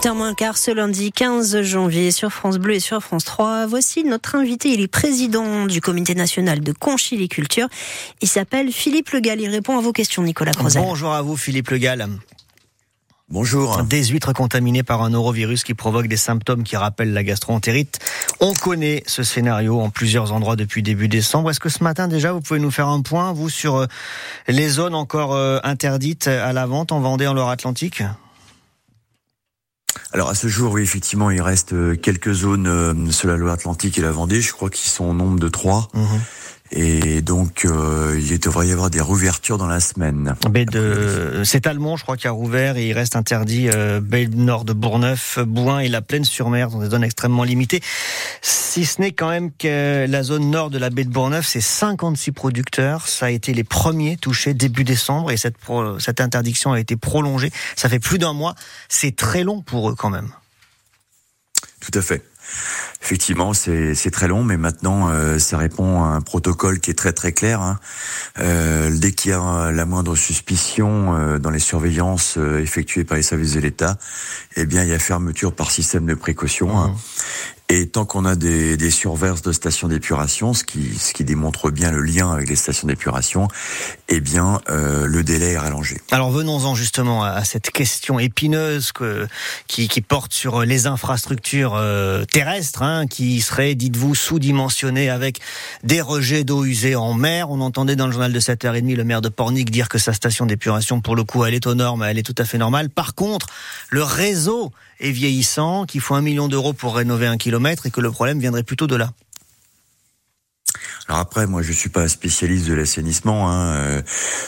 8h moins quart ce lundi 15 janvier sur France Bleu et sur France 3. Voici notre invité, il est président du comité national de conchiliculture. Il s'appelle Philippe Le Gall. Il répond à vos questions, Nicolas Crozet. Bonjour à vous, Philippe Le Gall. Bonjour. Des huîtres contaminées par un norovirus qui provoque des symptômes qui rappellent la gastroentérite. On connaît ce scénario en plusieurs endroits depuis début décembre. Est-ce que ce matin déjà vous pouvez nous faire un point, vous, sur euh, les zones encore euh, interdites à la vente en Vendée, en Loire-Atlantique? Alors à ce jour, oui, effectivement, il reste euh, quelques zones sur la Loire-Atlantique et la Vendée. Je crois qu'ils sont au nombre de trois. Mhm. Et donc, euh, il devrait y avoir des rouvertures dans la semaine. De... C'est Almont, je crois, qui a rouvert et il reste interdit euh, baie nord de Bourneuf, Bouin et la Plaine-sur-Mer dans des zones extrêmement limitées. Si ce n'est quand même que la zone nord de la baie de Bourneuf, c'est 56 producteurs. Ça a été les premiers touchés début décembre et cette, cette interdiction a été prolongée. Ça fait plus d'un mois. C'est très long pour eux quand même. Tout à fait. Effectivement, c'est très long, mais maintenant, euh, ça répond à un protocole qui est très très clair. Hein. Euh, dès qu'il y a la moindre suspicion euh, dans les surveillances effectuées par les services de l'État, eh bien, il y a fermeture par système de précaution. Hein. Mmh. Et tant qu'on a des, des surverses de stations d'épuration, ce qui, ce qui démontre bien le lien avec les stations d'épuration, eh bien, euh, le délai est rallongé. Alors venons-en justement à, cette question épineuse que, qui, qui porte sur les infrastructures euh, terrestres, hein, qui seraient, dites-vous, sous-dimensionnées avec des rejets d'eau usée en mer. On entendait dans le journal de 7h30 le maire de Pornic dire que sa station d'épuration, pour le coup, elle est aux normes, elle est tout à fait normale. Par contre, le réseau est vieillissant, qu'il faut un million d'euros pour rénover un kilomètre et que le problème viendrait plutôt de là. Alors après, moi, je suis pas un spécialiste de l'assainissement. Hein. Euh,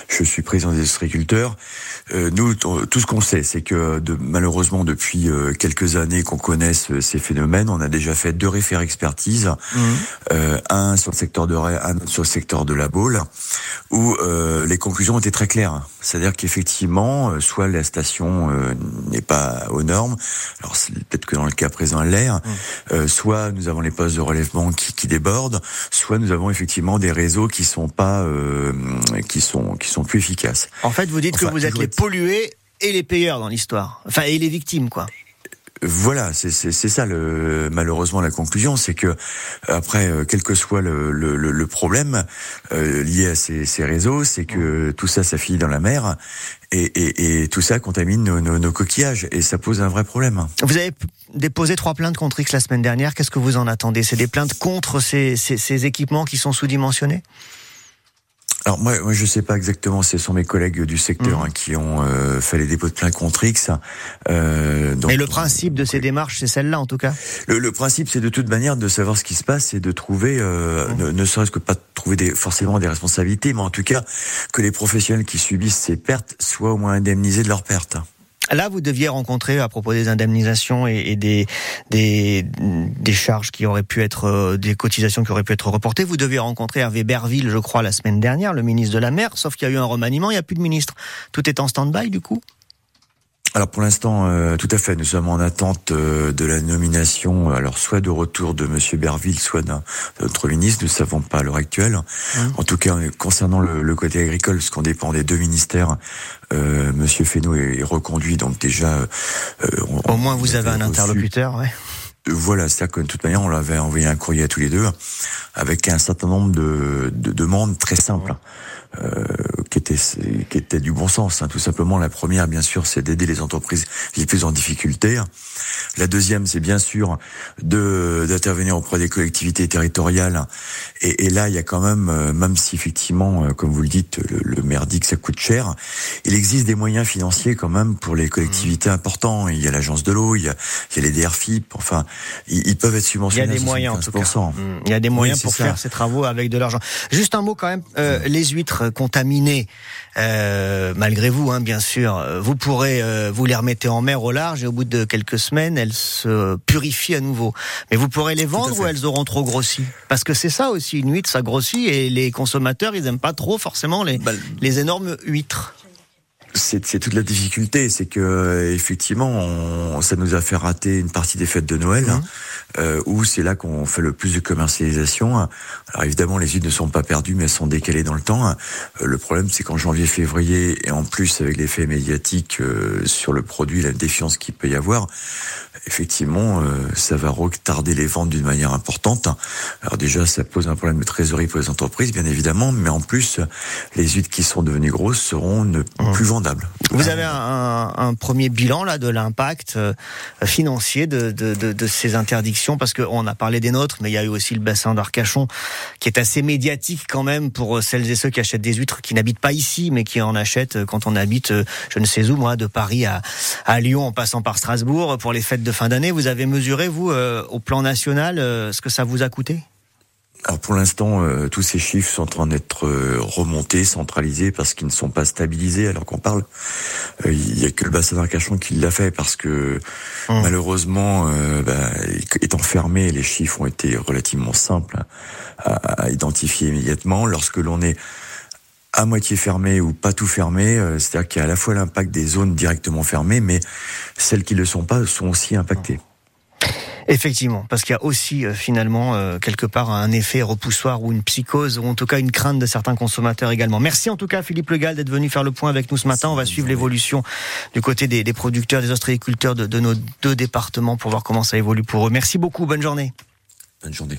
je suis président des agriculteurs. Euh, nous, tout ce qu'on sait, c'est que de, malheureusement, depuis euh, quelques années qu'on connaisse ces phénomènes, on a déjà fait deux référents expertises, mmh. un sur le secteur de Ray, un sur le secteur de la Baule, où les conclusions étaient très claires. C'est-à-dire qu'effectivement, soit la station n'est pas aux normes, alors peut-être que dans le cas présent, l'air, mmh. soit nous avons les postes de relèvement qui, qui débordent, soit nous avons effectivement des réseaux qui sont pas, euh, qui sont, qui sont plus efficaces. En fait, vous dites que vous êtes les pollués et les payeurs dans l'histoire, enfin et les victimes, quoi. Voilà, c'est ça le, malheureusement la conclusion, c'est que après, euh, quel que soit le, le, le problème euh, lié à ces, ces réseaux, c'est que tout ça, ça finit dans la mer et, et, et tout ça contamine nos, nos, nos, coquillages et ça pose un vrai problème. Vous avez déposé trois plaintes contre X la semaine dernière. Qu'est-ce que vous en attendez? C'est des plaintes contre ces, ces, ces équipements qui sont sous-dimensionnés? Alors moi, moi je sais pas exactement. Ce sont mes collègues du secteur mmh. hein, qui ont euh, fait les dépôts de plainte contre X. Euh, donc, Mais le principe de ces démarches, c'est celle-là en tout cas? Le, le principe, c'est de toute manière de savoir ce qui se passe et de trouver, euh, mmh. ne, ne serait-ce que pas trouver des, forcément des responsabilités, mais en tout cas que les professionnels qui subissent ces pertes soient au moins indemnisés de leurs pertes. Là, vous deviez rencontrer à propos des indemnisations et, des, des, des charges qui auraient pu être euh, des cotisations qui auraient pu être reportées. Vous deviez rencontrer Hervé Berville, je crois, la semaine dernière, le ministre de la Mer. Sauf qu'il y a eu un remaniement, il n'y a plus de ministre. Tout est en stand-by du coup? Alors pour l'instant, euh, tout à fait, nous sommes en attente euh, de la nomination, alors soit de retour de Monsieur Berville, soit d'un autre ministre. Nous ne savons pas à l'heure actuelle. Mmh. En tout cas, concernant le, côté agricole, ce qu'on dépend des deux ministères, euh, Monsieur Fesneau est, reconduit, donc déjà. Euh, Au moins, vous avez un interlocuteur, ouais. Voilà, c'est-à-dire que de toute manière, on l'avait envoyé un courrier à tous les deux, avec un certain nombre de, de demandes très simples. Euh, qui était qui était du bon sens. Hein. Tout simplement, la première, bien sûr, c'est d'aider les entreprises les plus en difficulté. La deuxième, c'est bien sûr de d'intervenir auprès des collectivités territoriales. Et, et, là, il y a quand même, euh, même si effectivement, euh, comme vous le dites, le, le maire dit que ça coûte cher, il existe des moyens financiers quand même pour les collectivités mmh. importants. Il y a l'agence de l'eau, il y a, il y a les DRFIP. Enfin, ils, peuvent être subventionnés. Il y a des moyens en tout cas. Mmh. Il y a des moyens pour faire ces travaux avec de l'argent. Juste un mot quand même. Euh, les huîtres euh, malgré vous, hein, bien sûr, vous pourrez euh, vous les remettez en mer au large et au bout de quelques semaines, elles se purifient à nouveau. Mais vous pourrez les vendre ou elles auront trop grossi Parce que c'est ça aussi, une huître, ça grossit et les consommateurs, ils aiment pas trop forcément les, bah, les énormes huîtres. C'est toute la difficulté, c'est que effectivement, ça nous a fait rater une partie des fêtes de Noël, hein, euh, où c'est là qu'on fait le plus de commercialisation. Alors évidemment, les huiles ne sont pas perdues, mais elles sont décalées dans le temps. Euh, le problème, c'est qu'en janvier, février, et en plus avec l'effet médiatique euh, sur le produit, la défiance qu'il peut y avoir, effectivement, euh, ça va retarder les ventes d'une manière importante. Alors déjà, ça pose un problème de trésorerie pour les entreprises, bien évidemment, mais en plus, les huiles qui sont devenues grosses seront ne mmh. plus Vous avez un, un premier bilan là de l'impact euh, financier de, de, de, de, ces interdictions, parce qu'on a parlé des nôtres, mais il y a eu aussi le bassin d'Arcachon, qui est assez médiatique quand même pour euh, celles et ceux qui achètent des huîtres, qui n'habitent pas ici, mais qui en achètent quand on habite, je ne sais où, moi, de Paris à, à Lyon, en passant par Strasbourg, pour les fêtes de fin d'année. Vous avez mesuré, vous, euh, au plan national, euh, ce que ça vous a coûté? Alors pour l'instant, euh, tous ces chiffres sont en train d'être remontés, centralisés, parce qu'ils ne sont pas stabilisés alors qu'on parle. Il n'y a que le bassin d'Arcachon qui l'a fait, parce que hum. malheureusement, bah, étant fermé, les chiffres ont été relativement simples à, à identifier immédiatement. Lorsque l'on est à moitié fermé ou pas tout fermé, euh, c'est-à-dire qu'il y a à la fois l'impact des zones directement fermées, mais celles qui ne le sont pas sont aussi impactées. Effectivement, parce qu'il y a aussi euh, finalement euh, quelque part un effet repoussoir ou une psychose ou en tout cas une crainte de certains consommateurs également. Merci en tout cas Philippe Legal d'être venu faire le point avec nous ce matin. On va suivre l'évolution du côté des, producteurs, des ostréiculteurs de, de nos deux départements pour voir comment ça évolue pour eux. Merci beaucoup, bonne journée. Bonne journée.